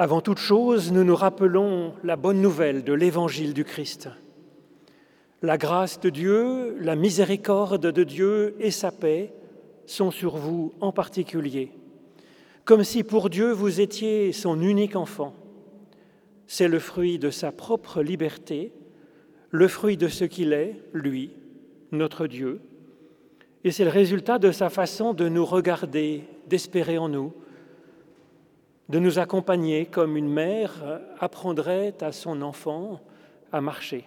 Avant toute chose, nous nous rappelons la bonne nouvelle de l'évangile du Christ. La grâce de Dieu, la miséricorde de Dieu et sa paix sont sur vous en particulier, comme si pour Dieu vous étiez son unique enfant. C'est le fruit de sa propre liberté, le fruit de ce qu'il est, lui, notre Dieu, et c'est le résultat de sa façon de nous regarder, d'espérer en nous, de nous accompagner comme une mère apprendrait à son enfant à marcher.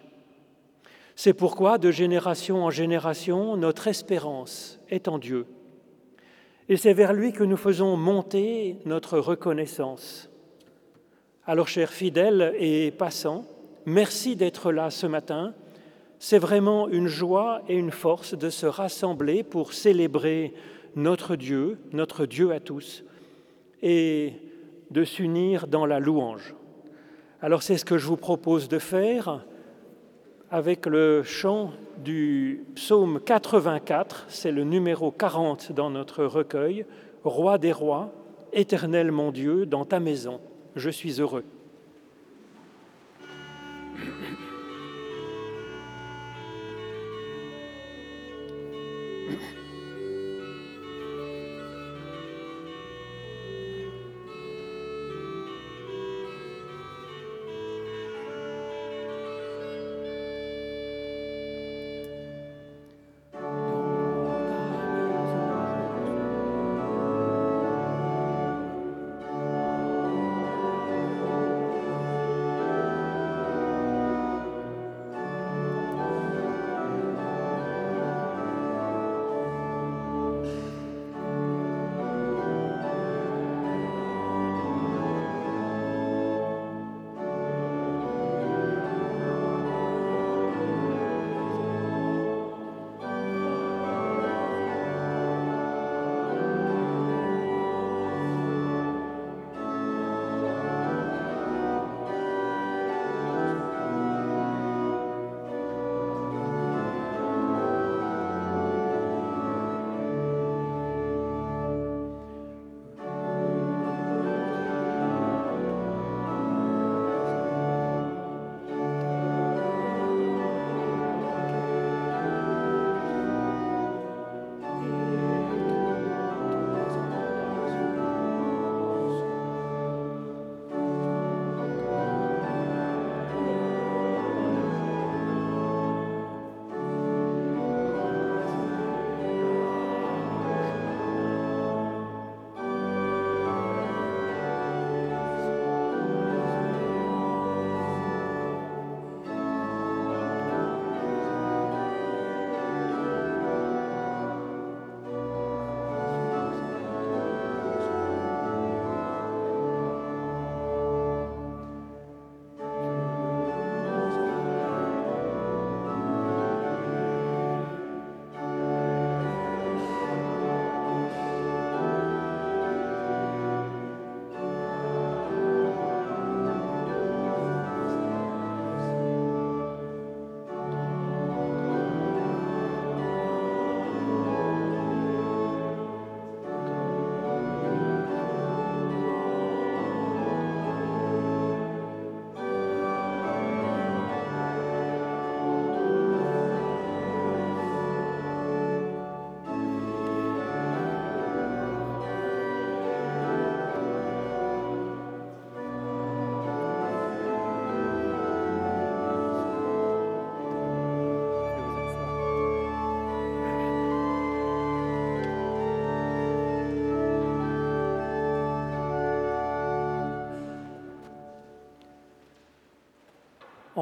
C'est pourquoi, de génération en génération, notre espérance est en Dieu. Et c'est vers lui que nous faisons monter notre reconnaissance. Alors, chers fidèles et passants, merci d'être là ce matin c'est vraiment une joie et une force de se rassembler pour célébrer notre Dieu, notre Dieu à tous, et de s'unir dans la louange. Alors c'est ce que je vous propose de faire avec le chant du psaume 84, c'est le numéro 40 dans notre recueil, Roi des rois, éternel mon Dieu, dans ta maison, je suis heureux.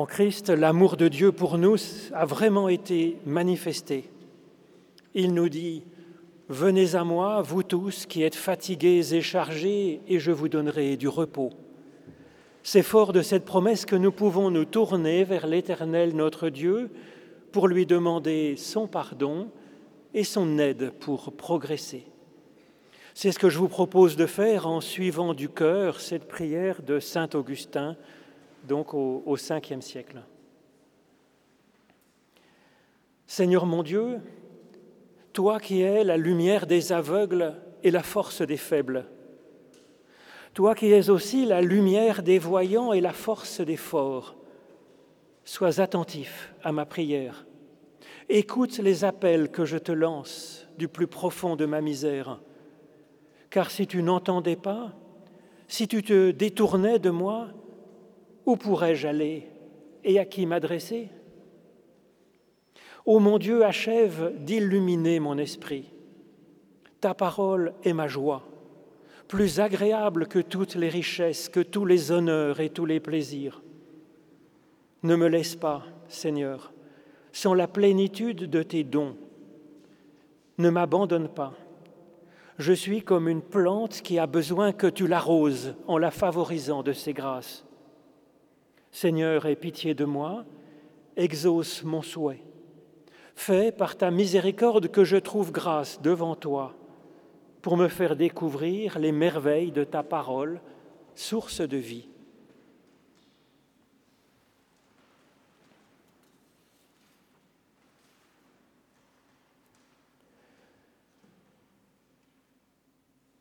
En Christ, l'amour de Dieu pour nous a vraiment été manifesté. Il nous dit, Venez à moi, vous tous qui êtes fatigués et chargés, et je vous donnerai du repos. C'est fort de cette promesse que nous pouvons nous tourner vers l'Éternel notre Dieu pour lui demander son pardon et son aide pour progresser. C'est ce que je vous propose de faire en suivant du cœur cette prière de Saint Augustin donc au, au 5e siècle. Seigneur mon Dieu, toi qui es la lumière des aveugles et la force des faibles, Toi qui es aussi la lumière des voyants et la force des forts, sois attentif à ma prière. Écoute les appels que je te lance du plus profond de ma misère. Car si tu n'entendais pas, si tu te détournais de moi, où pourrais-je aller et à qui m'adresser? Ô mon Dieu, achève d'illuminer mon esprit. Ta parole est ma joie, plus agréable que toutes les richesses, que tous les honneurs et tous les plaisirs. Ne me laisse pas, Seigneur, sans la plénitude de tes dons. Ne m'abandonne pas. Je suis comme une plante qui a besoin que tu l'arroses en la favorisant de ses grâces. Seigneur, aie pitié de moi, exauce mon souhait. Fais par ta miséricorde que je trouve grâce devant toi pour me faire découvrir les merveilles de ta parole, source de vie.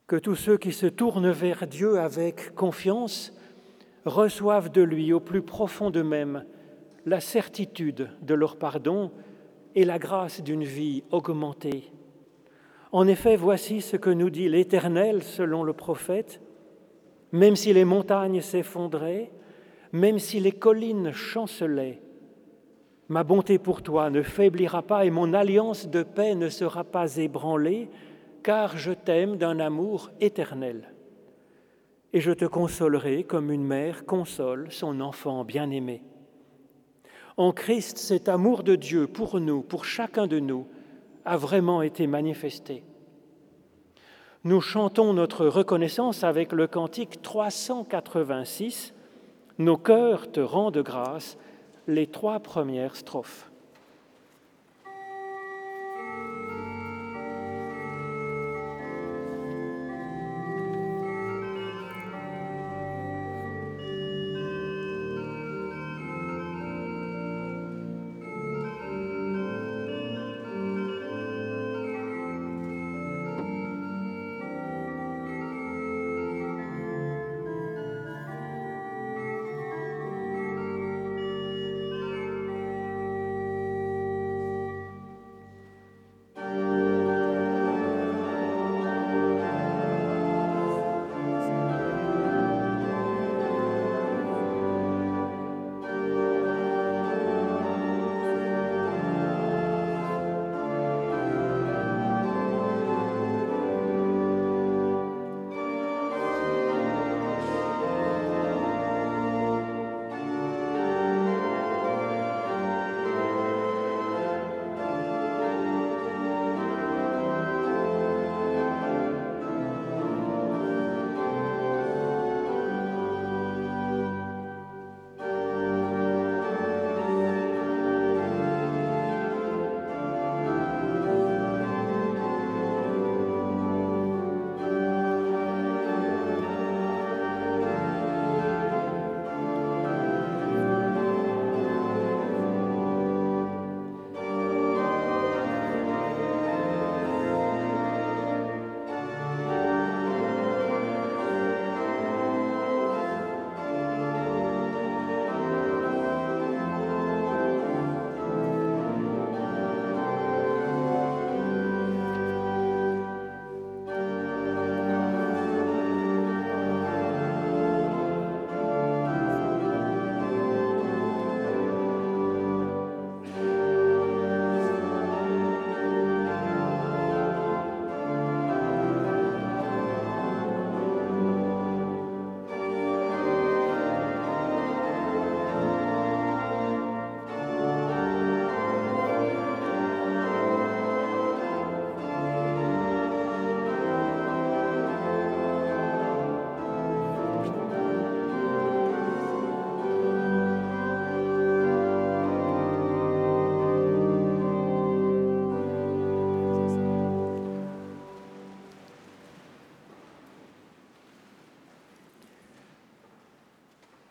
Que tous ceux qui se tournent vers Dieu avec confiance reçoivent de lui au plus profond d'eux-mêmes la certitude de leur pardon et la grâce d'une vie augmentée. En effet, voici ce que nous dit l'Éternel selon le prophète. Même si les montagnes s'effondraient, même si les collines chancelaient, ma bonté pour toi ne faiblira pas et mon alliance de paix ne sera pas ébranlée, car je t'aime d'un amour éternel. Et je te consolerai comme une mère console son enfant bien-aimé. En Christ, cet amour de Dieu pour nous, pour chacun de nous, a vraiment été manifesté. Nous chantons notre reconnaissance avec le cantique 386, Nos cœurs te rendent grâce, les trois premières strophes.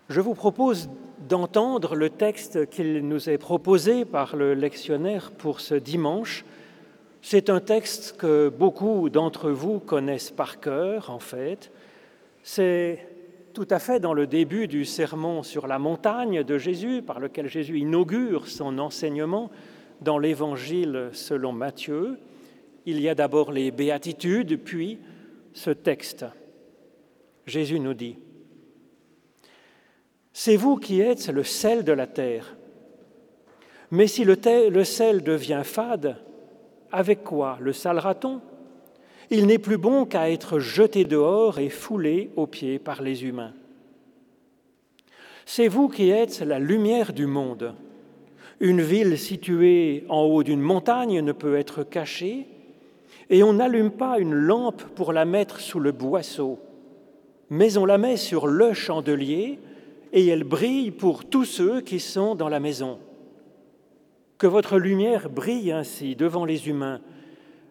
Je vous propose d'entendre le texte qu'il nous est proposé par le lectionnaire pour ce dimanche. C'est un texte que beaucoup d'entre vous connaissent par cœur, en fait. C'est tout à fait dans le début du sermon sur la montagne de Jésus, par lequel Jésus inaugure son enseignement dans l'Évangile selon Matthieu. Il y a d'abord les béatitudes, puis ce texte. Jésus nous dit, C'est vous qui êtes le sel de la terre. Mais si le, sel devient fade, avec quoi le salera-t-on? Il n'est plus bon qu'à être jeté dehors et foulé aux pieds par les humains. C'est vous qui êtes la lumière du monde. Une ville située en haut d'une montagne ne peut être cachée, et on n'allume pas une lampe pour la mettre sous le boisseau, mais on la met sur le chandelier, et elle brille pour tous ceux qui sont dans la maison. Que votre lumière brille ainsi devant les humains,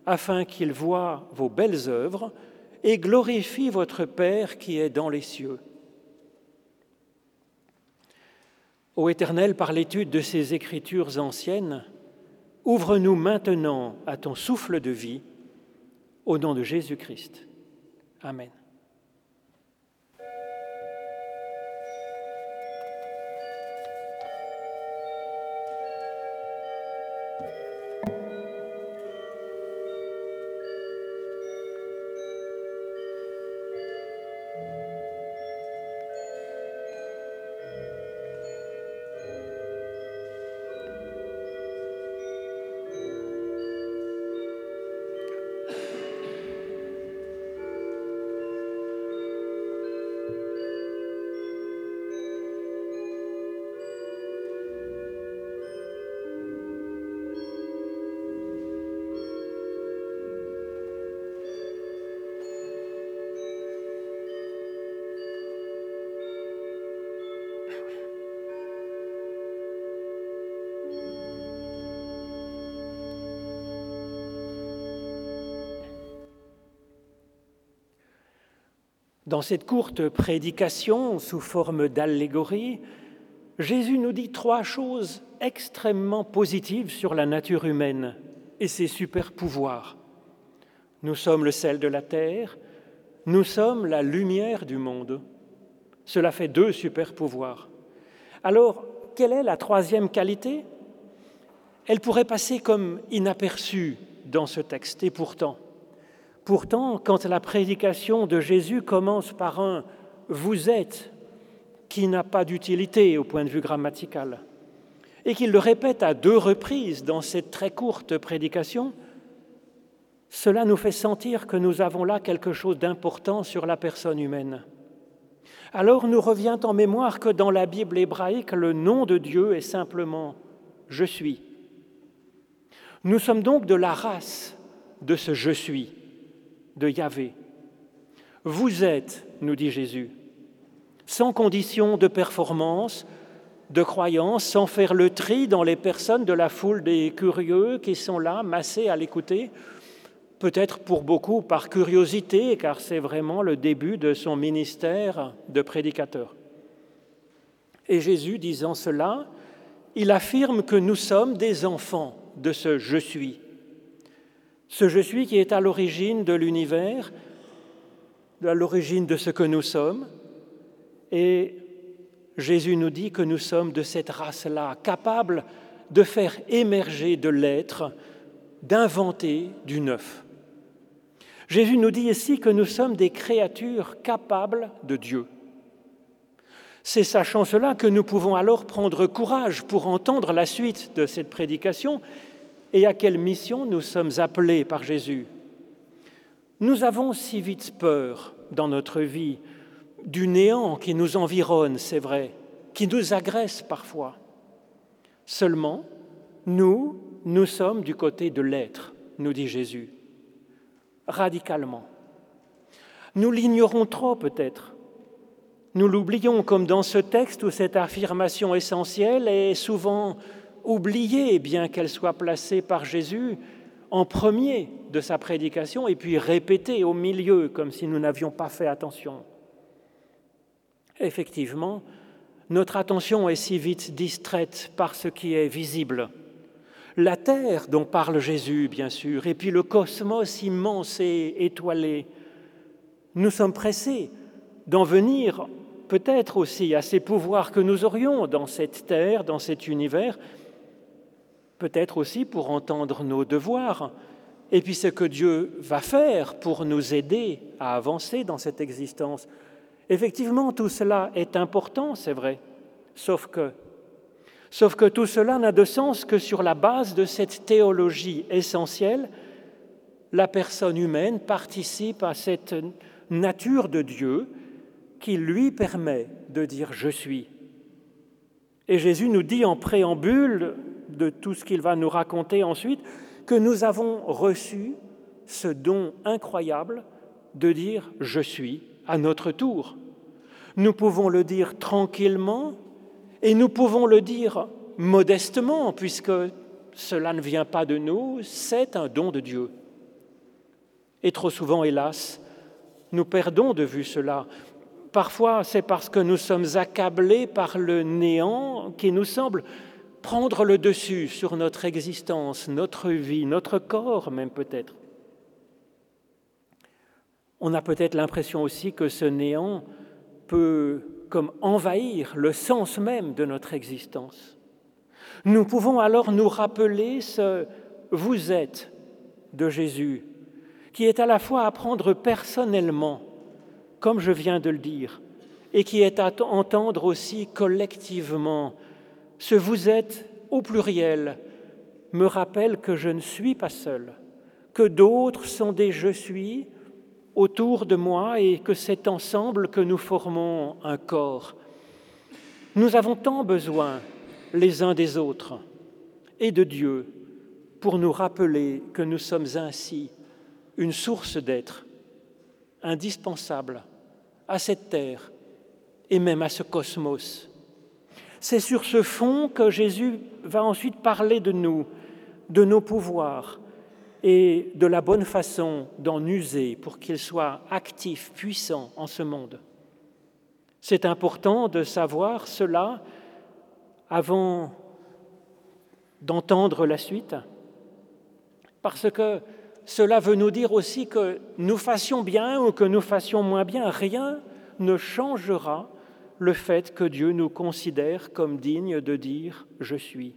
afin qu'ils voient vos belles œuvres et glorifient votre Père qui est dans les cieux. Ô Éternel, par l'étude de ces écritures anciennes, ouvre-nous maintenant à ton souffle de vie, au nom de Jésus-Christ. Amen. Dans cette courte prédication sous forme d'allégorie, Jésus nous dit trois choses extrêmement positives sur la nature humaine et ses super pouvoirs. Nous sommes le sel de la terre, nous sommes la lumière du monde. Cela fait deux super pouvoirs. Alors, quelle est la troisième qualité? Elle pourrait passer comme inaperçue dans ce texte, et pourtant, Pourtant, quand la prédication de Jésus commence par un vous êtes qui n'a pas d'utilité au point de vue grammatical, et qu'il le répète à deux reprises dans cette très courte prédication, cela nous fait sentir que nous avons là quelque chose d'important sur la personne humaine. Alors nous revient en mémoire que dans la Bible hébraïque, le nom de Dieu est simplement Je suis. Nous sommes donc de la race de ce Je suis de Yahvé. Vous êtes, nous dit Jésus, sans condition de performance, de croyance, sans faire le tri dans les personnes de la foule des curieux qui sont là, massés à l'écouter, peut-être pour beaucoup par curiosité, car c'est vraiment le début de son ministère de prédicateur. Et Jésus, disant cela, il affirme que nous sommes des enfants de ce je suis, ce je suis qui est à l'origine de l'univers, à l'origine de ce que nous sommes. Et Jésus nous dit que nous sommes de cette race-là, capables de faire émerger de l'être, d'inventer du neuf. Jésus nous dit ici que nous sommes des créatures capables de Dieu. C'est sachant cela que nous pouvons alors prendre courage pour entendre la suite de cette prédication et à quelle mission nous sommes appelés par Jésus. Nous avons si vite peur dans notre vie du néant qui nous environne, c'est vrai, qui nous agresse parfois. Seulement, nous, nous sommes du côté de l'être, nous dit Jésus, radicalement. Nous l'ignorons trop peut-être. Nous l'oublions comme dans ce texte où cette affirmation essentielle est souvent oubliée, bien qu'elle soit placée par Jésus en premier de sa prédication et puis répétée au milieu, comme si nous n'avions pas fait attention. Effectivement, notre attention est si vite distraite par ce qui est visible. La terre dont parle Jésus, bien sûr, et puis le cosmos immense et étoilé. Nous sommes pressés d'en venir peut-être aussi à ces pouvoirs que nous aurions dans cette terre, dans cet univers, peut-être aussi pour entendre nos devoirs, et puis ce que Dieu va faire pour nous aider à avancer dans cette existence. Effectivement, tout cela est important, c'est vrai, sauf que, sauf que tout cela n'a de sens que sur la base de cette théologie essentielle. La personne humaine participe à cette nature de Dieu qui lui permet de dire je suis. Et Jésus nous dit en préambule de tout ce qu'il va nous raconter ensuite que nous avons reçu ce don incroyable de dire je suis à notre tour. Nous pouvons le dire tranquillement et nous pouvons le dire modestement puisque cela ne vient pas de nous, c'est un don de Dieu. Et trop souvent, hélas, nous perdons de vue cela. Parfois, c'est parce que nous sommes accablés par le néant qui nous semble prendre le dessus sur notre existence, notre vie, notre corps même peut-être. On a peut-être l'impression aussi que ce néant peut comme envahir le sens même de notre existence. Nous pouvons alors nous rappeler ce vous êtes de Jésus, qui est à la fois à prendre personnellement comme je viens de le dire, et qui est à entendre aussi collectivement. Ce vous êtes au pluriel me rappelle que je ne suis pas seul, que d'autres sont des je suis autour de moi et que c'est ensemble que nous formons un corps. Nous avons tant besoin les uns des autres et de Dieu pour nous rappeler que nous sommes ainsi une source d'être indispensable à cette terre et même à ce cosmos. C'est sur ce fond que Jésus va ensuite parler de nous, de nos pouvoirs et de la bonne façon d'en user pour qu'ils soient actifs, puissants en ce monde. C'est important de savoir cela avant d'entendre la suite, parce que cela veut nous dire aussi que nous fassions bien ou que nous fassions moins bien, rien ne changera le fait que Dieu nous considère comme dignes de dire ⁇ Je suis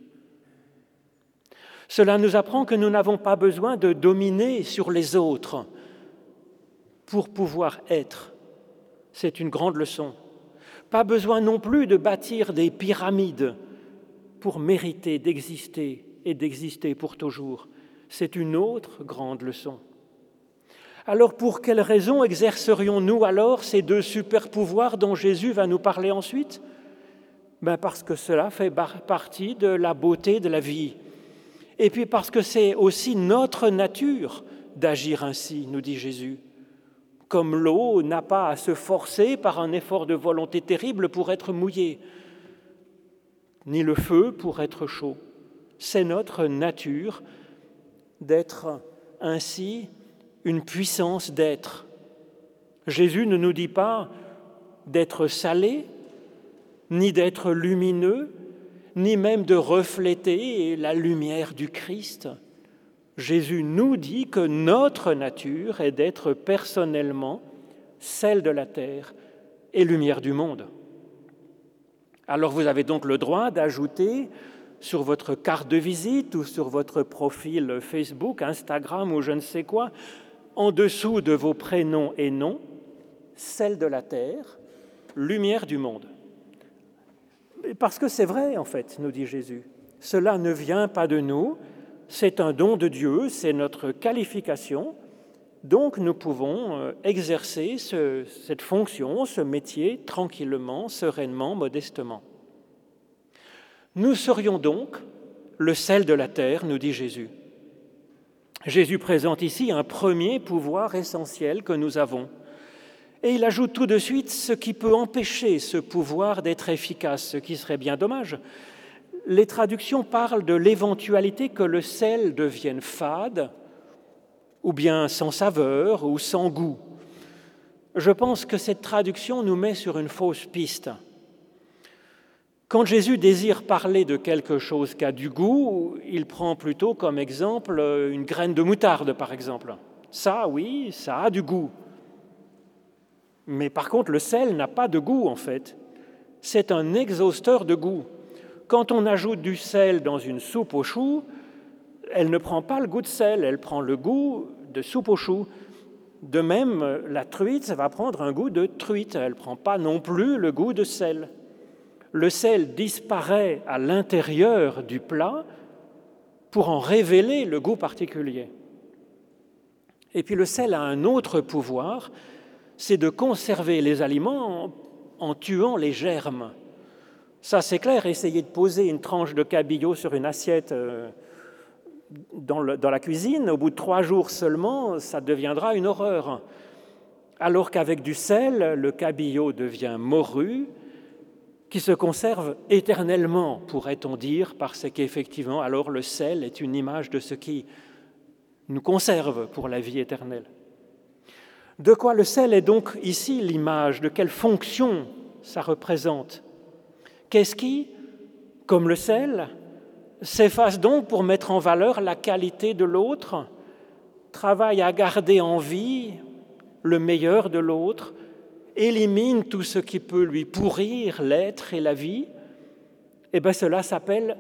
⁇ Cela nous apprend que nous n'avons pas besoin de dominer sur les autres pour pouvoir être. C'est une grande leçon. Pas besoin non plus de bâtir des pyramides pour mériter d'exister et d'exister pour toujours c'est une autre grande leçon. Alors pour quelles raisons exercerions-nous alors ces deux super-pouvoirs dont Jésus va nous parler ensuite? Ben Parce que cela fait partie de la beauté de la vie. Et puis parce que c'est aussi notre nature d'agir ainsi, nous dit Jésus. Comme l'eau n'a pas à se forcer par un effort de volonté terrible pour être mouillée, ni le feu pour être chaud. C'est notre nature d'être ainsi une puissance d'être. Jésus ne nous dit pas d'être salé, ni d'être lumineux, ni même de refléter la lumière du Christ. Jésus nous dit que notre nature est d'être personnellement celle de la terre et lumière du monde. Alors vous avez donc le droit d'ajouter sur votre carte de visite ou sur votre profil Facebook, Instagram ou je ne sais quoi, en dessous de vos prénoms et noms, celle de la terre, lumière du monde. Parce que c'est vrai, en fait, nous dit Jésus. Cela ne vient pas de nous, c'est un don de Dieu, c'est notre qualification. Donc nous pouvons euh, exercer cette fonction, ce métier, tranquillement, sereinement, modestement. Nous serions donc le sel de la terre, nous dit Jésus. Jésus présente ici un premier pouvoir essentiel que nous avons. Et il ajoute tout de suite ce qui peut empêcher ce pouvoir d'être efficace, ce qui serait bien dommage. Les traductions parlent de l'éventualité que le sel devienne fade, ou bien sans saveur, ou sans goût. Je pense que cette traduction nous met sur une fausse piste. Quand Jésus désire parler de quelque chose qui a du goût, il prend plutôt comme exemple une graine de moutarde, par exemple. Ça, oui, ça a du goût. Mais par contre, le sel n'a pas de goût en fait. C'est un exhausteur de goût. Quand on ajoute du sel dans une soupe aux choux, elle ne prend pas le goût de sel, elle prend le goût de soupe aux choux. De même, la truite, ça va prendre un goût de truite, elle ne prend pas non plus le goût de sel. Le sel disparaît à l'intérieur du plat pour en révéler le goût particulier. Et puis le sel a un autre pouvoir, c'est de conserver les aliments en, tuant les germes. Ça c'est clair, essayez de poser une tranche de cabillaud sur une assiette euh, dans, la cuisine, au bout de trois jours seulement, ça deviendra une horreur. Alors qu'avec du sel, le cabillaud devient morue, qui se conserve éternellement, pourrait-on dire, parce qu'effectivement, alors le sel est une image de ce qui nous conserve pour la vie éternelle. De quoi le sel est donc ici l'image De quelle fonction ça représente Qu'est-ce qui, comme le sel, s'efface donc pour mettre en valeur la qualité de l'autre, travaille à garder en vie le meilleur de l'autre, élimine tout ce qui peut lui pourrir l'être et la vie, eh bien cela s'appelle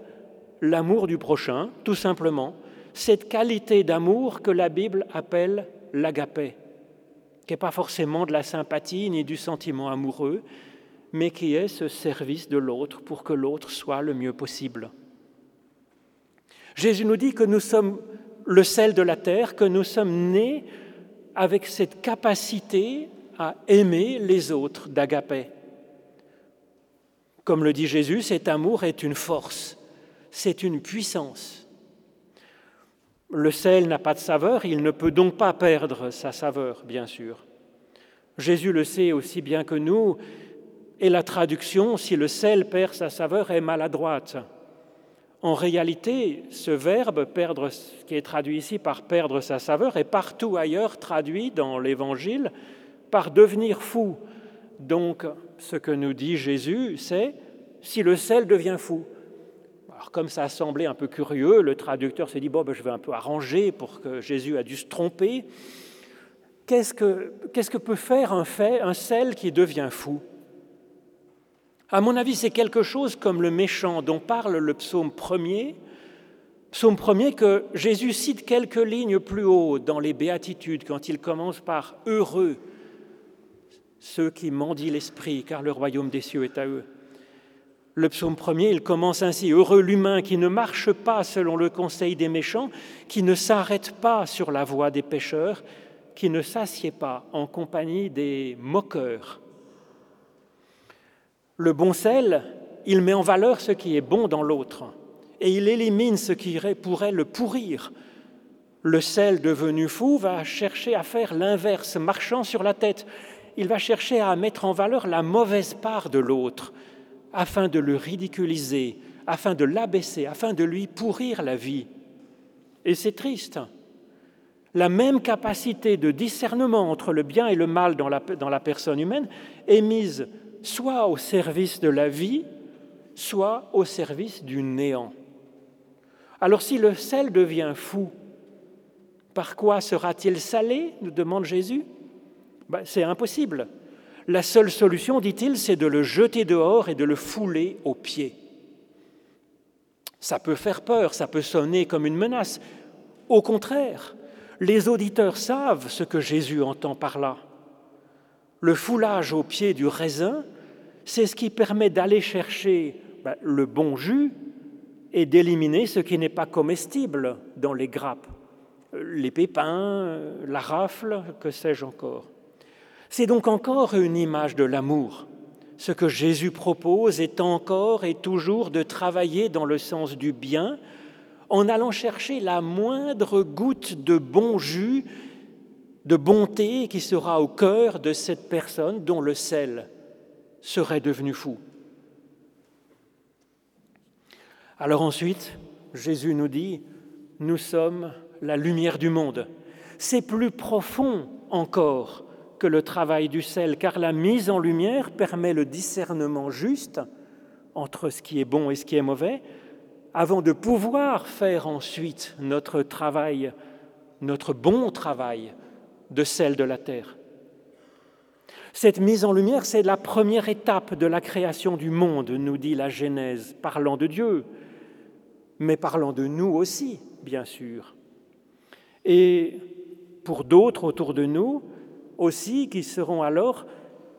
l'amour du prochain, tout simplement. Cette qualité d'amour que la Bible appelle l'agapé, qui n'est pas forcément de la sympathie ni du sentiment amoureux, mais qui est ce service de l'autre pour que l'autre soit le mieux possible. Jésus nous dit que nous sommes le sel de la terre, que nous sommes nés avec cette capacité à aimer les autres d'agapé. Comme le dit Jésus, cet amour est une force, c'est une puissance. Le sel n'a pas de saveur, il ne peut donc pas perdre sa saveur, bien sûr. Jésus le sait aussi bien que nous, et la traduction, si le sel perd sa saveur, est maladroite. En réalité, ce verbe, perdre, qui est traduit ici par perdre sa saveur, est partout ailleurs traduit dans l'Évangile par devenir fou. Donc, ce que nous dit Jésus, c'est si le sel devient fou. Alors, comme ça a semblé un peu curieux, le traducteur s'est dit bon, ben, je vais un peu arranger pour que Jésus a dû se tromper. Qu'est-ce que, peut faire un sel qui devient fou? À mon avis, c'est quelque chose comme le méchant dont parle le psaume premier, psaume premier que Jésus cite quelques lignes plus haut dans les béatitudes quand il commence par Heureux ceux qui mendient l'esprit, car le royaume des cieux est à eux. Le psaume premier, il commence ainsi Heureux l'humain qui ne marche pas selon le conseil des méchants, qui ne s'arrête pas sur la voie des pécheurs, qui ne s'assied pas en compagnie des moqueurs. Le bon sel, il met en valeur ce qui est bon dans l'autre et il élimine ce qui pourrait le pourrir. Le sel devenu fou va chercher à faire l'inverse, marchant sur la tête. Il va chercher à mettre en valeur la mauvaise part de l'autre, afin de le ridiculiser, afin de l'abaisser, afin de lui pourrir la vie. Et c'est triste. La même capacité de discernement entre le bien et le mal dans la, dans la personne humaine est mise soit au service de la vie, soit au service du néant. Alors si le sel devient fou, par quoi sera-t-il salé? nous demande Jésus. Ben, c'est impossible. La seule solution, dit-il, c'est de le jeter dehors et de le fouler aux pieds. Ça peut faire peur, ça peut sonner comme une menace. Au contraire, les auditeurs savent ce que Jésus entend par là. Le foulage au pied du raisin, c'est ce qui permet d'aller chercher ben, le bon jus et d'éliminer ce qui n'est pas comestible dans les grappes, les pépins, la rafle, que sais-je encore. C'est donc encore une image de l'amour. Ce que Jésus propose est encore et toujours de travailler dans le sens du bien en allant chercher la moindre goutte de bon jus de bonté qui sera au cœur de cette personne dont le sel serait devenu fou. Alors ensuite, Jésus nous dit, nous sommes la lumière du monde. C'est plus profond encore que le travail du sel, car la mise en lumière permet le discernement juste entre ce qui est bon et ce qui est mauvais, avant de pouvoir faire ensuite notre travail, notre bon travail de celle de la terre. Cette mise en lumière, c'est la première étape de la création du monde, nous dit la Genèse, parlant de Dieu, mais parlant de nous aussi, bien sûr. Et pour d'autres autour de nous aussi, qui seront alors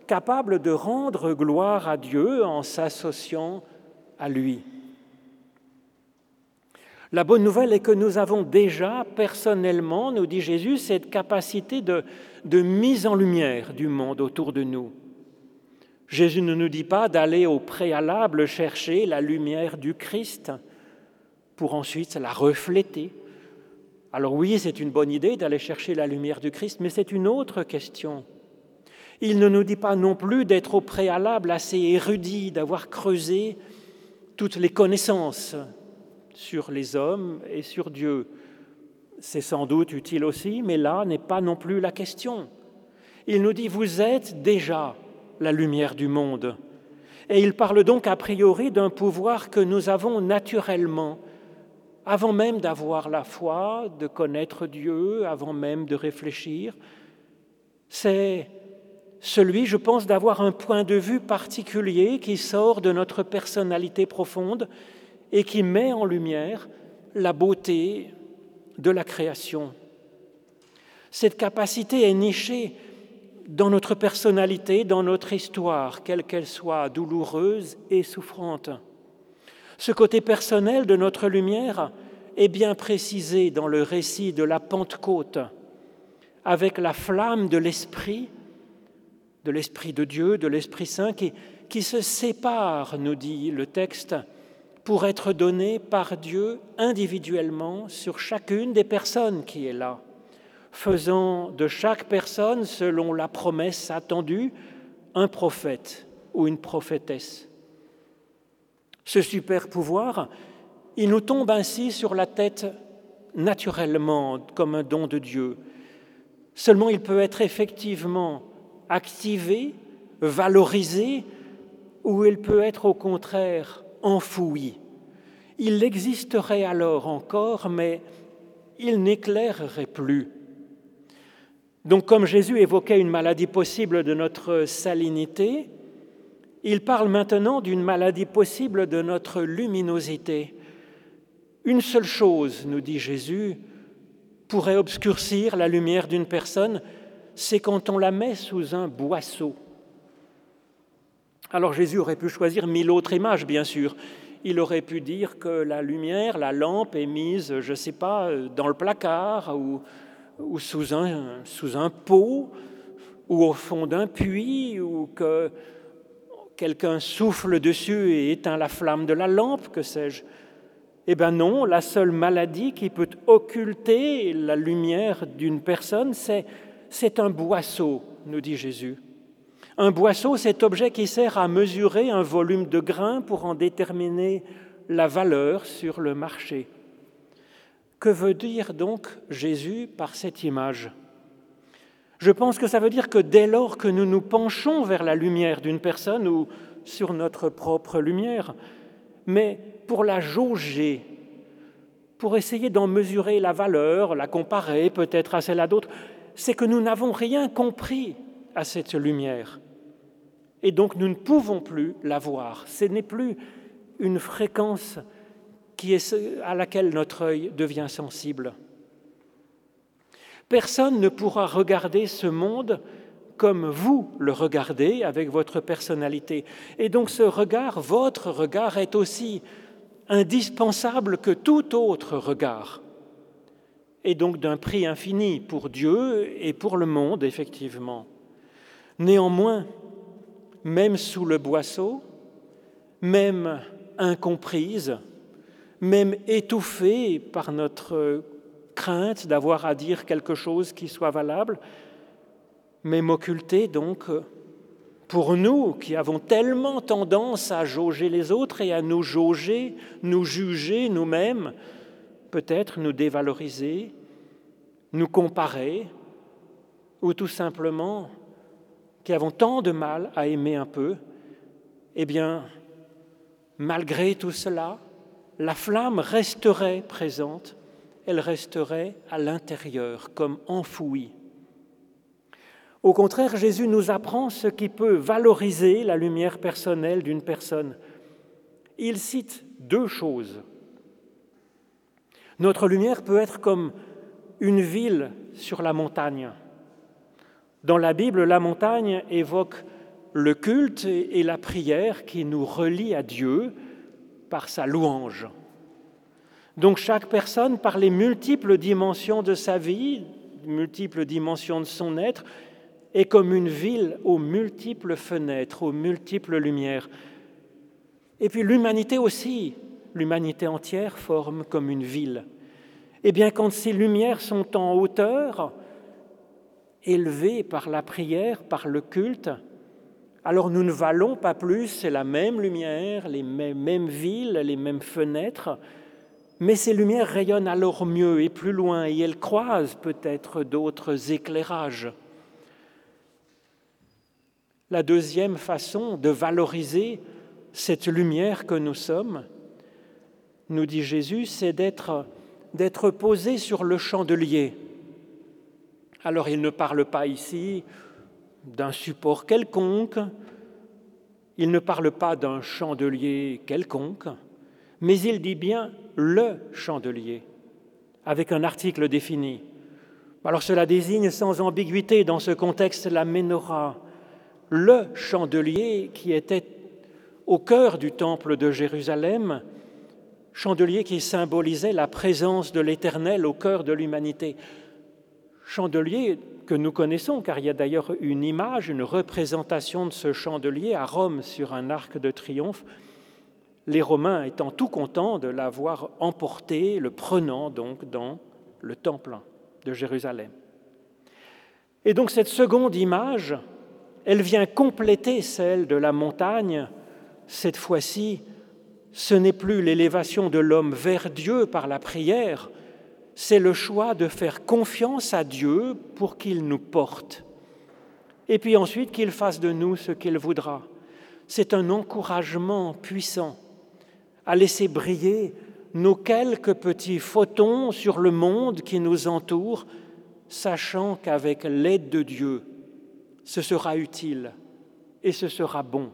capables de rendre gloire à Dieu en s'associant à lui. La bonne nouvelle est que nous avons déjà personnellement, nous dit Jésus, cette capacité de, de mise en lumière du monde autour de nous. Jésus ne nous dit pas d'aller au préalable chercher la lumière du Christ pour ensuite la refléter. Alors oui, c'est une bonne idée d'aller chercher la lumière du Christ, mais c'est une autre question. Il ne nous dit pas non plus d'être au préalable assez érudit, d'avoir creusé toutes les connaissances sur les hommes et sur Dieu. C'est sans doute utile aussi, mais là n'est pas non plus la question. Il nous dit, vous êtes déjà la lumière du monde. Et il parle donc a priori d'un pouvoir que nous avons naturellement, avant même d'avoir la foi, de connaître Dieu, avant même de réfléchir. C'est celui, je pense, d'avoir un point de vue particulier qui sort de notre personnalité profonde et qui met en lumière la beauté de la création. Cette capacité est nichée dans notre personnalité, dans notre histoire, quelle qu'elle soit, douloureuse et souffrante. Ce côté personnel de notre lumière est bien précisé dans le récit de la Pentecôte, avec la flamme de l'Esprit, de l'Esprit de Dieu, de l'Esprit Saint, qui, se sépare, nous dit le texte, pour être donné par Dieu individuellement sur chacune des personnes qui est là, faisant de chaque personne, selon la promesse attendue, un prophète ou une prophétesse. Ce super pouvoir, il nous tombe ainsi sur la tête naturellement comme un don de Dieu. Seulement il peut être effectivement activé, valorisé, ou il peut être au contraire enfoui. Il existerait alors encore, mais il n'éclairerait plus. Donc comme Jésus évoquait une maladie possible de notre salinité, il parle maintenant d'une maladie possible de notre luminosité. Une seule chose, nous dit Jésus, pourrait obscurcir la lumière d'une personne, c'est quand on la met sous un boisseau. Alors Jésus aurait pu choisir mille autres images, bien sûr. Il aurait pu dire que la lumière, la lampe est mise, je ne sais pas, dans le placard ou, sous, un, sous un pot ou au fond d'un puits ou que quelqu'un souffle dessus et éteint la flamme de la lampe, que sais-je. Eh bien non, la seule maladie qui peut occulter la lumière d'une personne, c'est un boisseau, nous dit Jésus. Un boisseau, c'est objet qui sert à mesurer un volume de grains pour en déterminer la valeur sur le marché. Que veut dire donc Jésus par cette image? Je pense que ça veut dire que dès lors que nous nous penchons vers la lumière d'une personne ou sur notre propre lumière, mais pour la jauger, pour essayer d'en mesurer la valeur, la comparer peut-être à celle d'autres, c'est que nous n'avons rien compris à cette lumière. Et donc nous ne pouvons plus la voir. Ce n'est plus une fréquence à laquelle notre œil devient sensible. Personne ne pourra regarder ce monde comme vous le regardez avec votre personnalité. Et donc ce regard, votre regard, est aussi indispensable que tout autre regard et donc d'un prix infini pour Dieu et pour le monde, effectivement. Néanmoins, même sous le boisseau, même incomprise, même étouffée par notre crainte d'avoir à dire quelque chose qui soit valable, même occultée donc pour nous qui avons tellement tendance à jauger les autres et à nous jauger, nous juger nous-mêmes, peut-être nous dévaloriser, nous comparer, ou tout simplement qui avons tant de mal à aimer un peu, eh bien, malgré tout cela, la flamme resterait présente, elle resterait à l'intérieur, comme enfouie. Au contraire, Jésus nous apprend ce qui peut valoriser la lumière personnelle d'une personne. Il cite deux choses. Notre lumière peut être comme une ville sur la montagne. Dans la Bible, la montagne évoque le culte et la prière qui nous relient à Dieu par sa louange. Donc chaque personne, par les multiples dimensions de sa vie, multiples dimensions de son être, est comme une ville aux multiples fenêtres, aux multiples lumières. Et puis l'humanité aussi, l'humanité entière forme comme une ville. Eh bien, quand ces lumières sont en hauteur, élevées par la prière, par le culte, alors nous ne valons pas plus, c'est la même lumière, les mêmes villes, les mêmes fenêtres, mais ces lumières rayonnent alors mieux et plus loin, et elles croisent peut-être d'autres éclairages. La deuxième façon de valoriser cette lumière que nous sommes, nous dit Jésus, c'est d'être, posé sur le chandelier. Alors il ne parle pas ici d'un support quelconque, il ne parle pas d'un chandelier quelconque, mais il dit bien le chandelier, avec un article défini. Alors cela désigne sans ambiguïté dans ce contexte la menorah, le chandelier qui était au cœur du temple de Jérusalem, chandelier qui symbolisait la présence de l'Éternel au cœur de l'humanité. Chandelier que nous connaissons, car il y a d'ailleurs une image, une représentation de ce chandelier à Rome sur un arc de triomphe, les Romains étant tout contents de l'avoir emporté, le prenant donc dans le temple de Jérusalem. Et donc cette seconde image elle vient compléter celle de la montagne. Cette fois-ci, ce n'est plus l'élévation de l'homme vers Dieu par la prière, c'est le choix de faire confiance à Dieu pour qu'il nous porte. Et puis ensuite qu'il fasse de nous ce qu'il voudra. C'est un encouragement puissant à laisser briller nos quelques petits photons sur le monde qui nous entoure, sachant qu'avec l'aide de Dieu, ce sera utile et ce sera bon.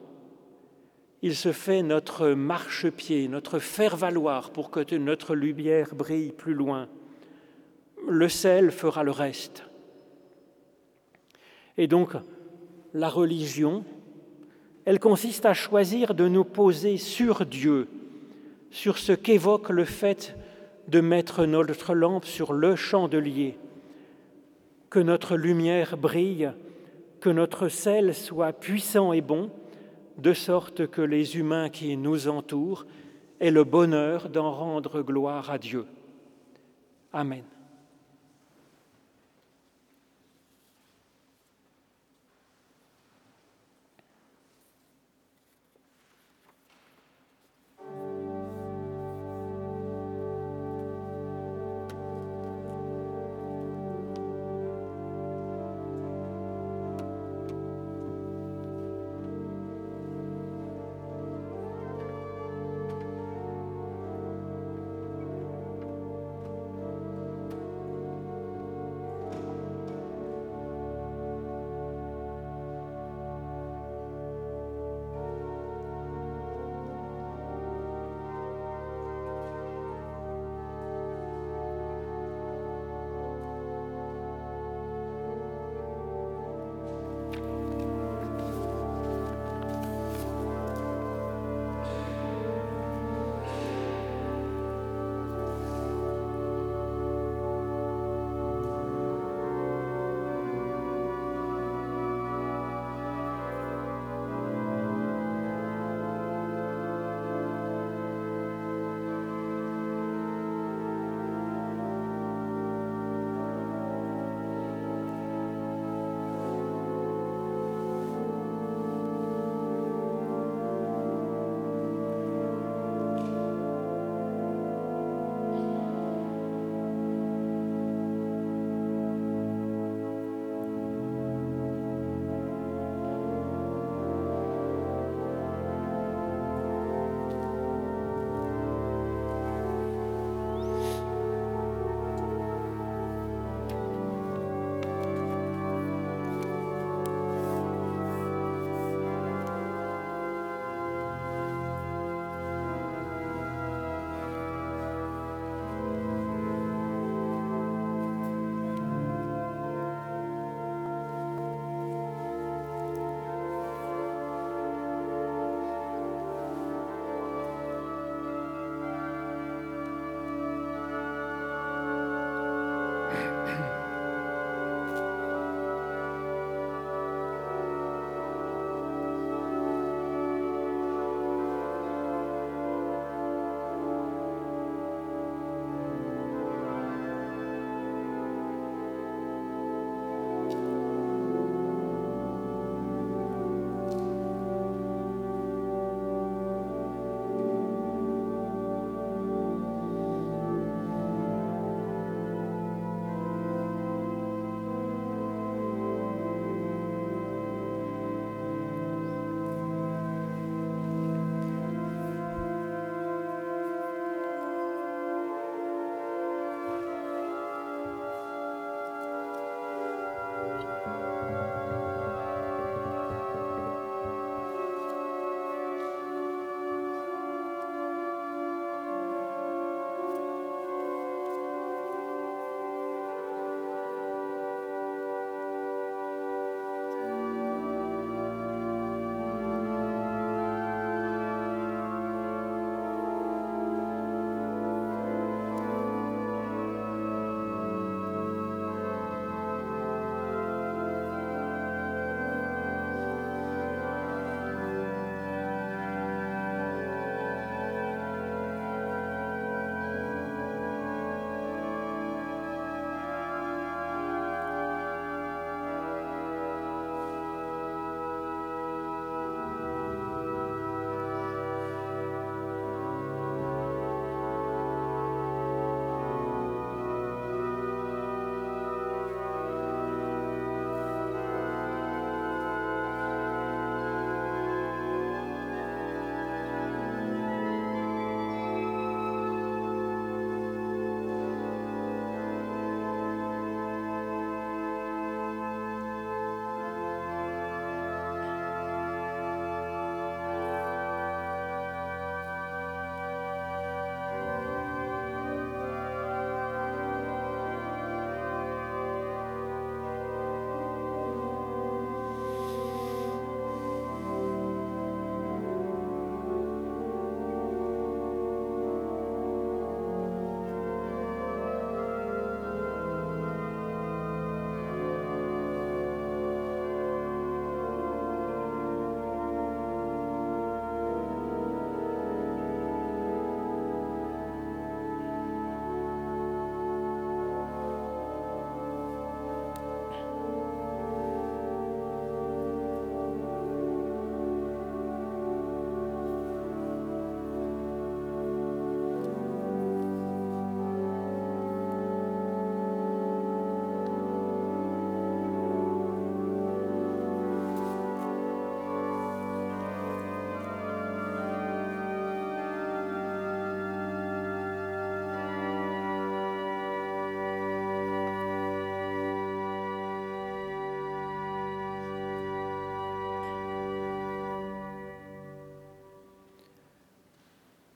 Il se fait notre marchepied, notre faire-valoir pour que notre lumière brille plus loin. Le sel fera le reste. Et donc, la religion, elle consiste à choisir de nous poser sur Dieu, sur ce qu'évoque le fait de mettre notre lampe sur le chandelier, que notre lumière brille que notre sel soit puissant et bon, de sorte que les humains qui nous entourent aient le bonheur d'en rendre gloire à Dieu. Amen.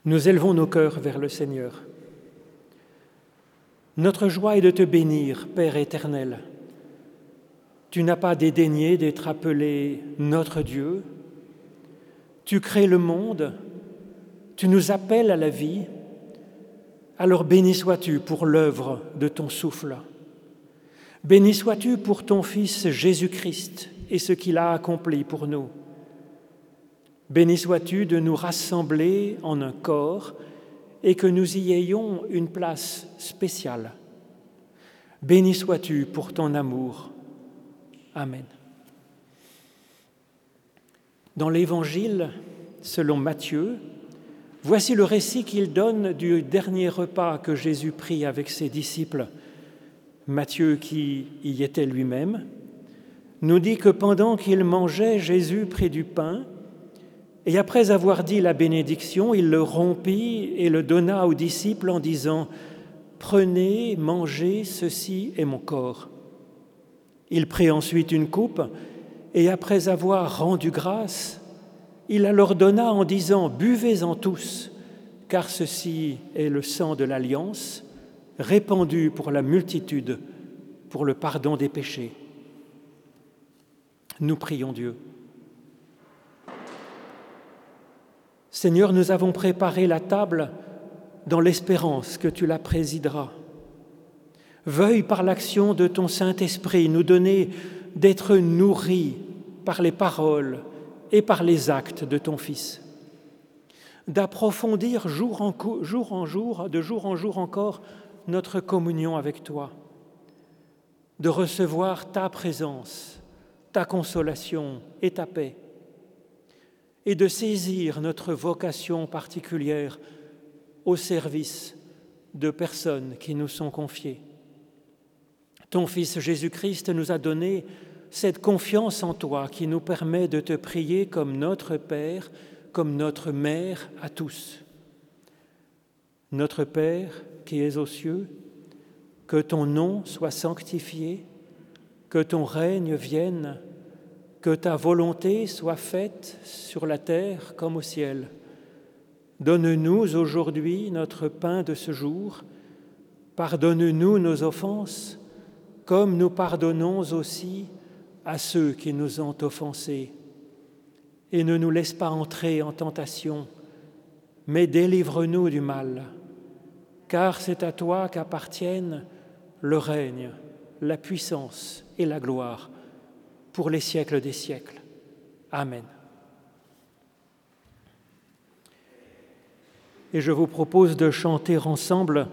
Nous élevons nos cœurs vers le Seigneur. Notre joie est de te bénir, Père éternel. Tu n'as pas dédaigné d'être appelé notre Dieu. Tu crées le monde, tu nous appelles à la vie. Alors béni sois-tu pour l'œuvre de ton souffle. Béni sois-tu pour ton Fils Jésus-Christ et ce qu'il a accompli pour nous. Béni sois-tu de nous rassembler en un corps et que nous y ayons une place spéciale. Béni sois-tu pour ton amour. Amen. Dans l'Évangile, selon Matthieu, voici le récit qu'il donne du dernier repas que Jésus prit avec ses disciples. Matthieu, qui y était lui-même, nous dit que pendant qu'il mangeait, Jésus prit du pain, et après avoir dit la bénédiction, il le rompit et le donna aux disciples en disant, Prenez, mangez, ceci est mon corps. Il prit ensuite une coupe, et après avoir rendu grâce, il la leur donna en disant, Buvez-en tous, car ceci est le sang de l'alliance, répandu pour la multitude, pour le pardon des péchés. Nous prions Dieu. Seigneur, nous avons préparé la table dans l'espérance que tu la présideras. Veuille par l'action de ton Saint-Esprit nous donner d'être nourris par les paroles et par les actes de ton Fils, d'approfondir jour en jour, en jour, de jour en jour encore, notre communion avec toi, de recevoir ta présence, ta consolation et ta paix et de saisir notre vocation particulière au service de personnes qui nous sont confiées. Ton Fils Jésus-Christ nous a donné cette confiance en toi qui nous permet de te prier comme notre Père, comme notre Mère à tous. Notre Père qui es aux cieux, que ton nom soit sanctifié, que ton règne vienne que ta volonté soit faite sur la terre comme au ciel. Donne-nous aujourd'hui notre pain de ce jour. Pardonne-nous nos offenses, comme nous pardonnons aussi à ceux qui nous ont offensés. Et ne nous laisse pas entrer en tentation, mais délivre-nous du mal, car c'est à toi qu'appartiennent le règne, la puissance et la gloire pour les siècles des siècles. Amen. Et je vous propose de chanter ensemble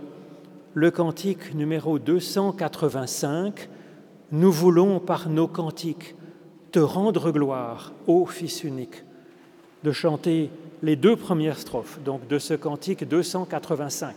le cantique numéro 285. Nous voulons par nos cantiques te rendre gloire, ô Fils unique. De chanter les deux premières strophes donc de ce cantique 285.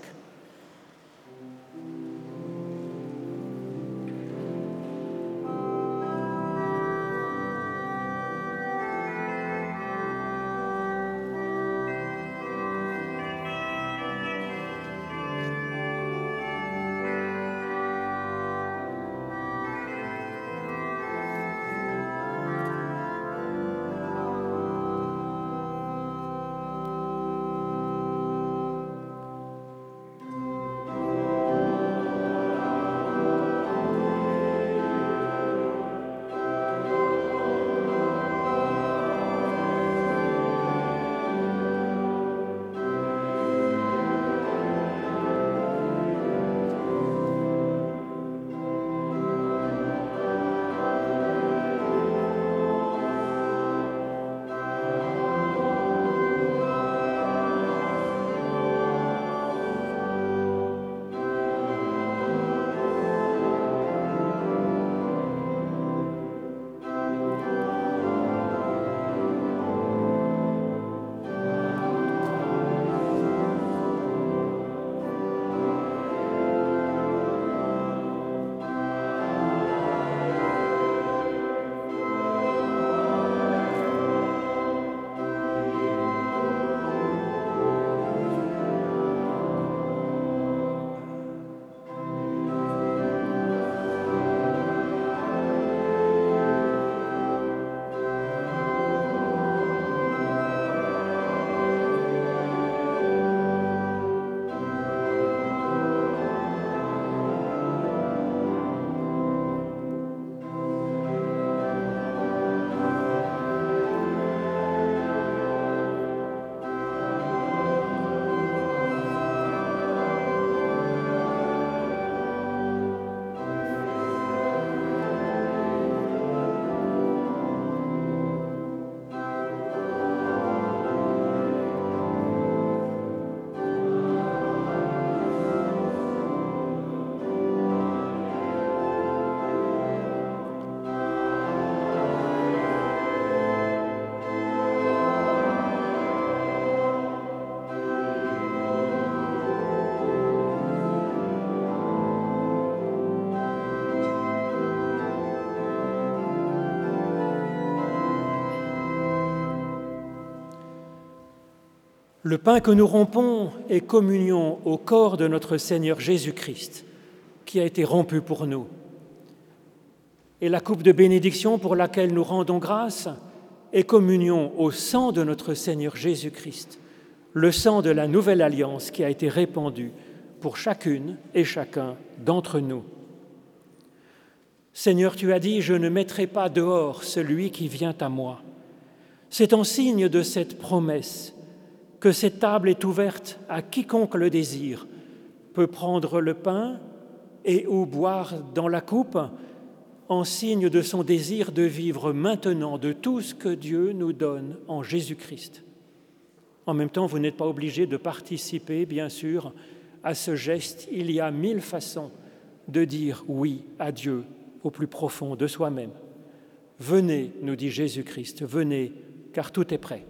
Le pain que nous rompons est communion au corps de notre Seigneur Jésus-Christ, qui a été rompu pour nous. Et la coupe de bénédiction pour laquelle nous rendons grâce est communion au sang de notre Seigneur Jésus-Christ, le sang de la nouvelle alliance qui a été répandu pour chacune et chacun d'entre nous. Seigneur, tu as dit, je ne mettrai pas dehors celui qui vient à moi. C'est en signe de cette promesse que cette table est ouverte à quiconque le désire, peut prendre le pain et ou boire dans la coupe en signe de son désir de vivre maintenant de tout ce que Dieu nous donne en Jésus-Christ. En même temps, vous n'êtes pas obligé de participer, bien sûr, à ce geste. Il y a mille façons de dire oui à Dieu au plus profond de soi-même. Venez, nous dit Jésus-Christ, venez, car tout est prêt.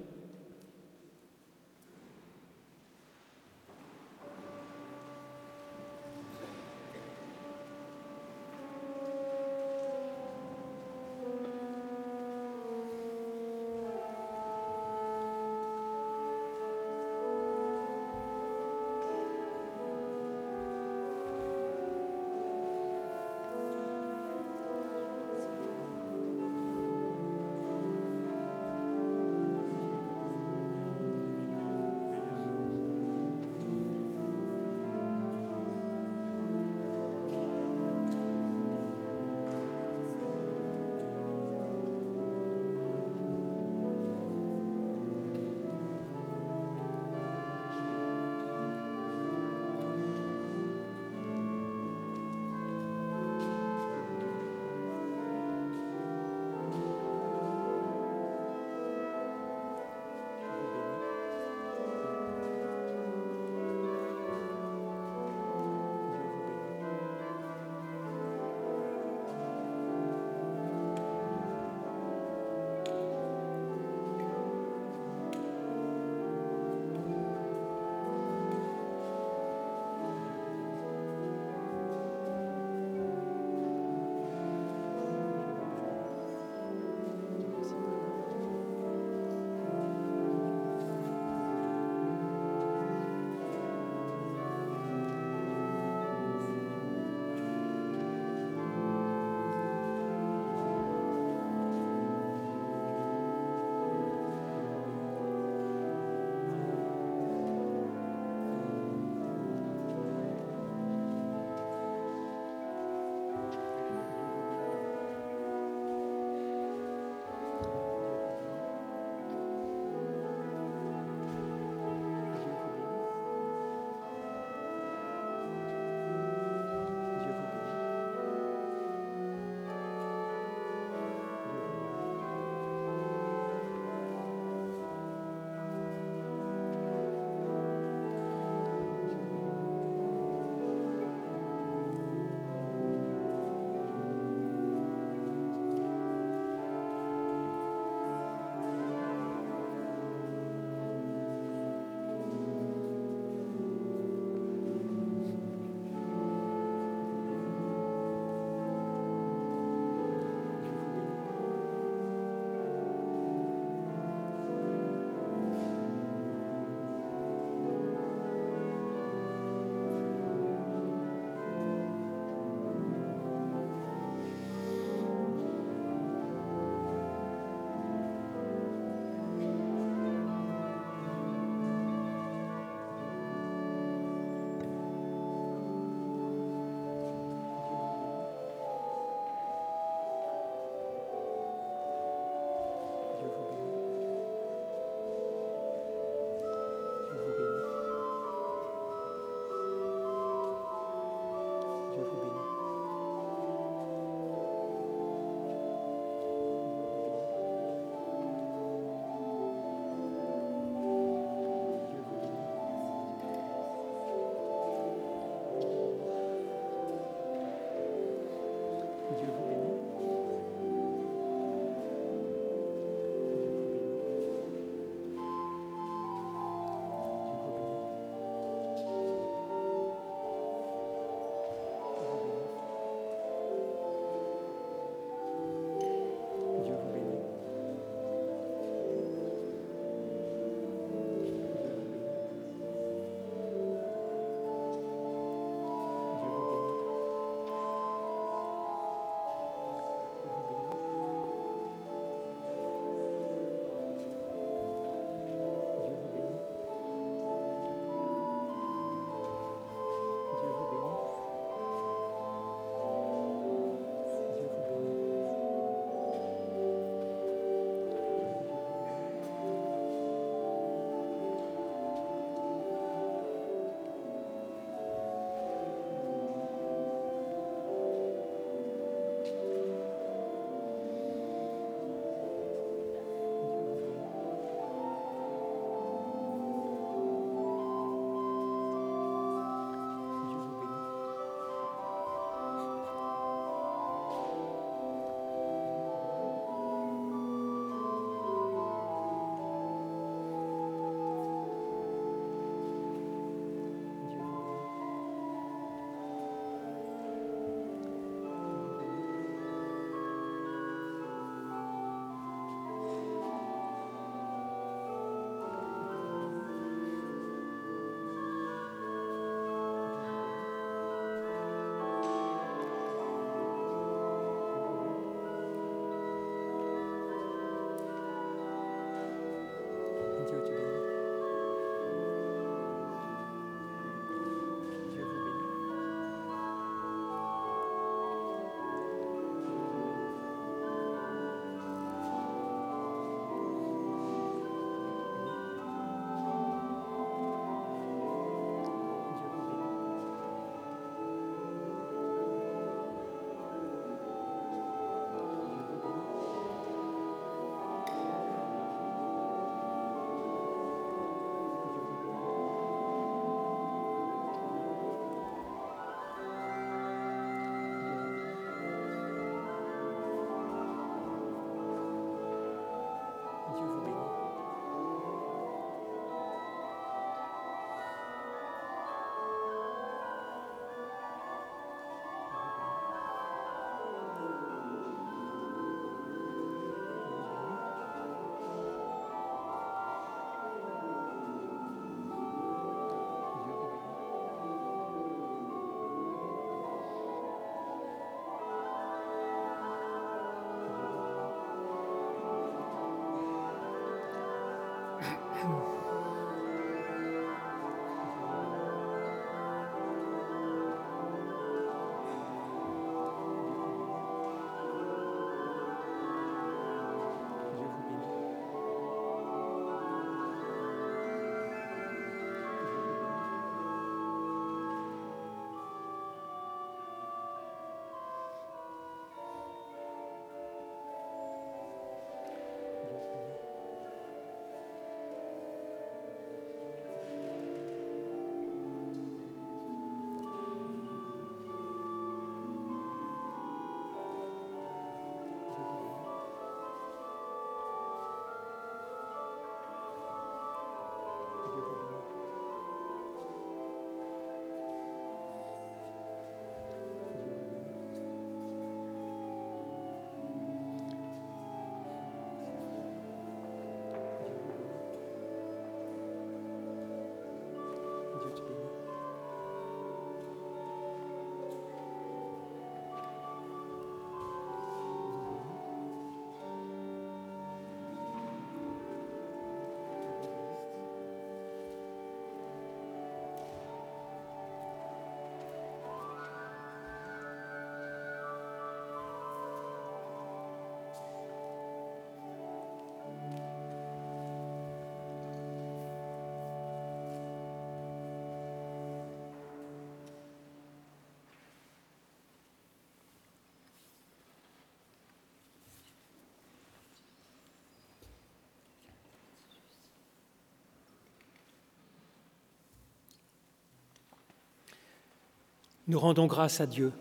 Nous rendons grâce à Dieu.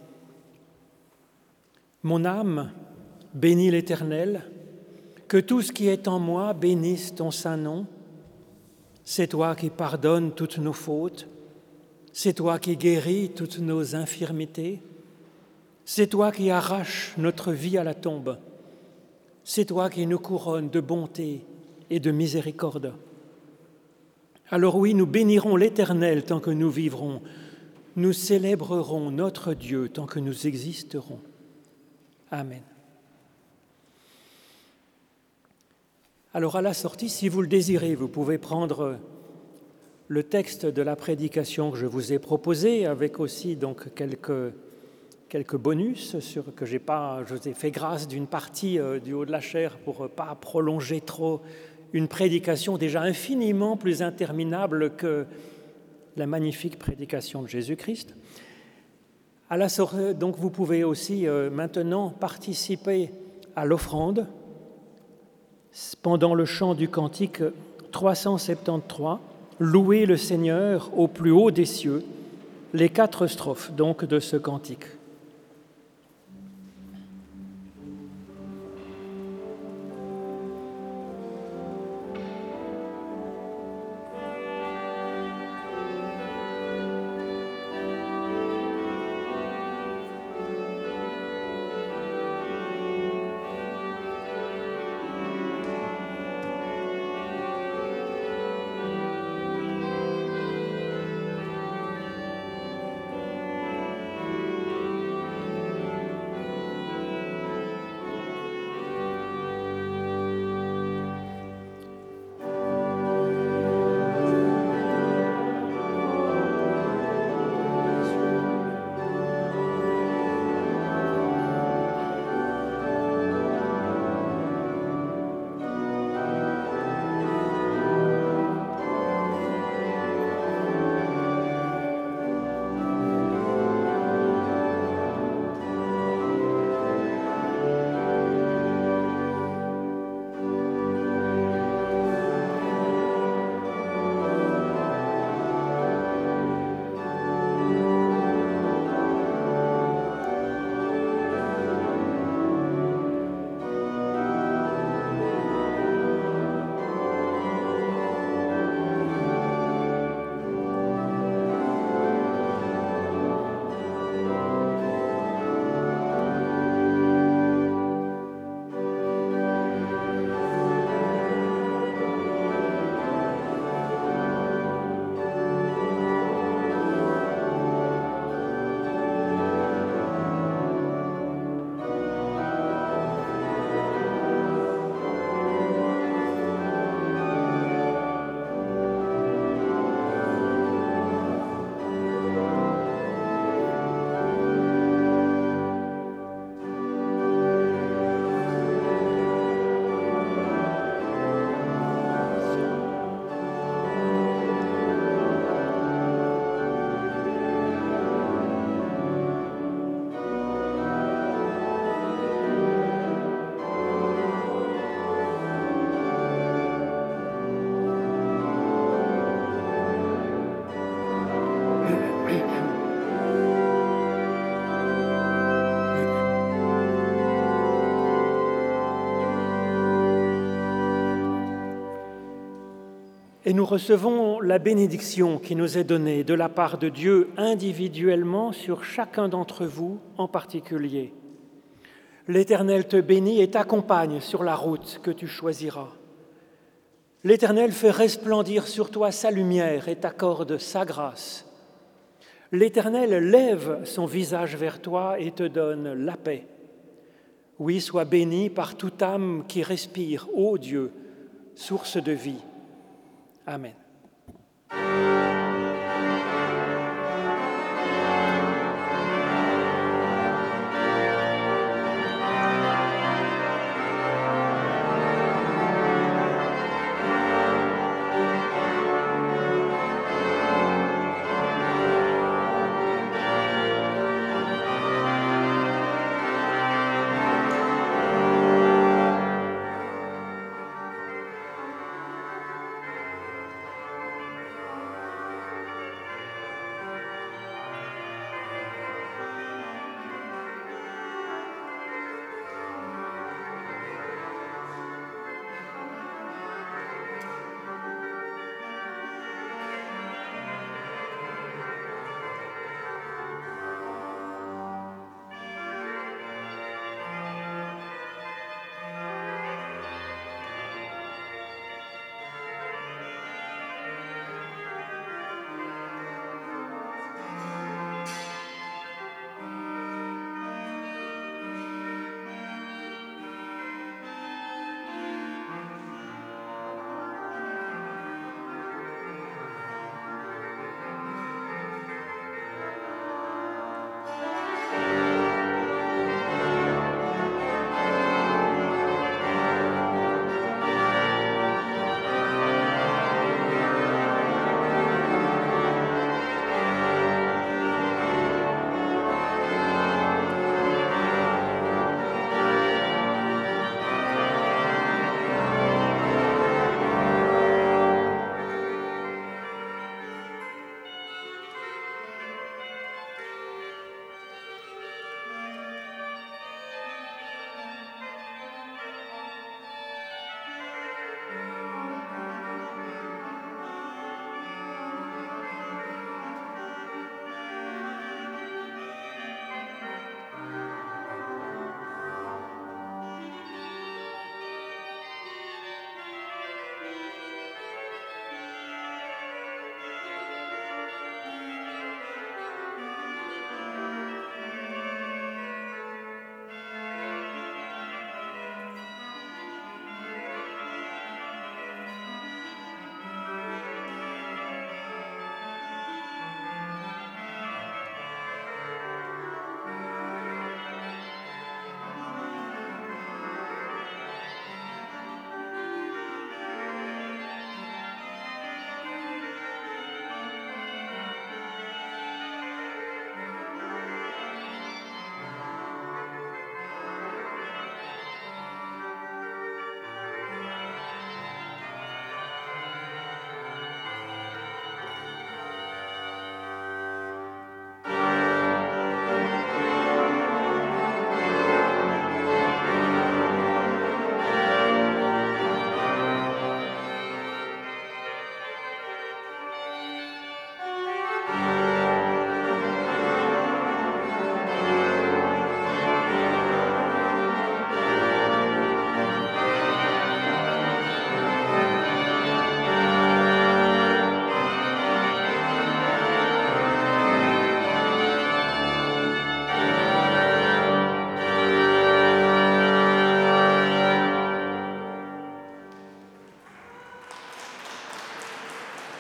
Mon âme bénit l'Éternel, que tout ce qui est en moi bénisse ton saint nom. C'est toi qui pardonnes toutes nos fautes, c'est toi qui guéris toutes nos infirmités, c'est toi qui arraches notre vie à la tombe, c'est toi qui nous couronnes de bonté et de miséricorde. Alors oui, nous bénirons l'Éternel tant que nous vivrons, nous célébrerons notre Dieu tant que nous existerons. Amen. Alors à la sortie, si vous le désirez, vous pouvez prendre le texte de la prédication que je vous ai proposé, avec aussi donc quelques, quelques bonus sur que j'ai pas, je vous ai fait grâce d'une partie euh, du haut de la chair pour pas prolonger trop une prédication déjà infiniment plus interminable que la magnifique prédication de Jésus-Christ. Donc vous pouvez aussi euh, maintenant participer à l'offrande pendant le chant du cantique 373, Louer le Seigneur au plus haut des cieux, les quatre strophes donc de ce cantique. Et nous recevons la bénédiction qui nous est donnée de la part de Dieu individuellement sur chacun d'entre vous en particulier. L'Éternel te bénit et t'accompagne sur la route que tu choisiras. L'Éternel fait resplendir sur toi sa lumière et t'accorde sa grâce. L'Éternel lève son visage vers toi et te donne la paix. Oui, sois béni par toute âme qui respire, ô Dieu, source de vie. Amen.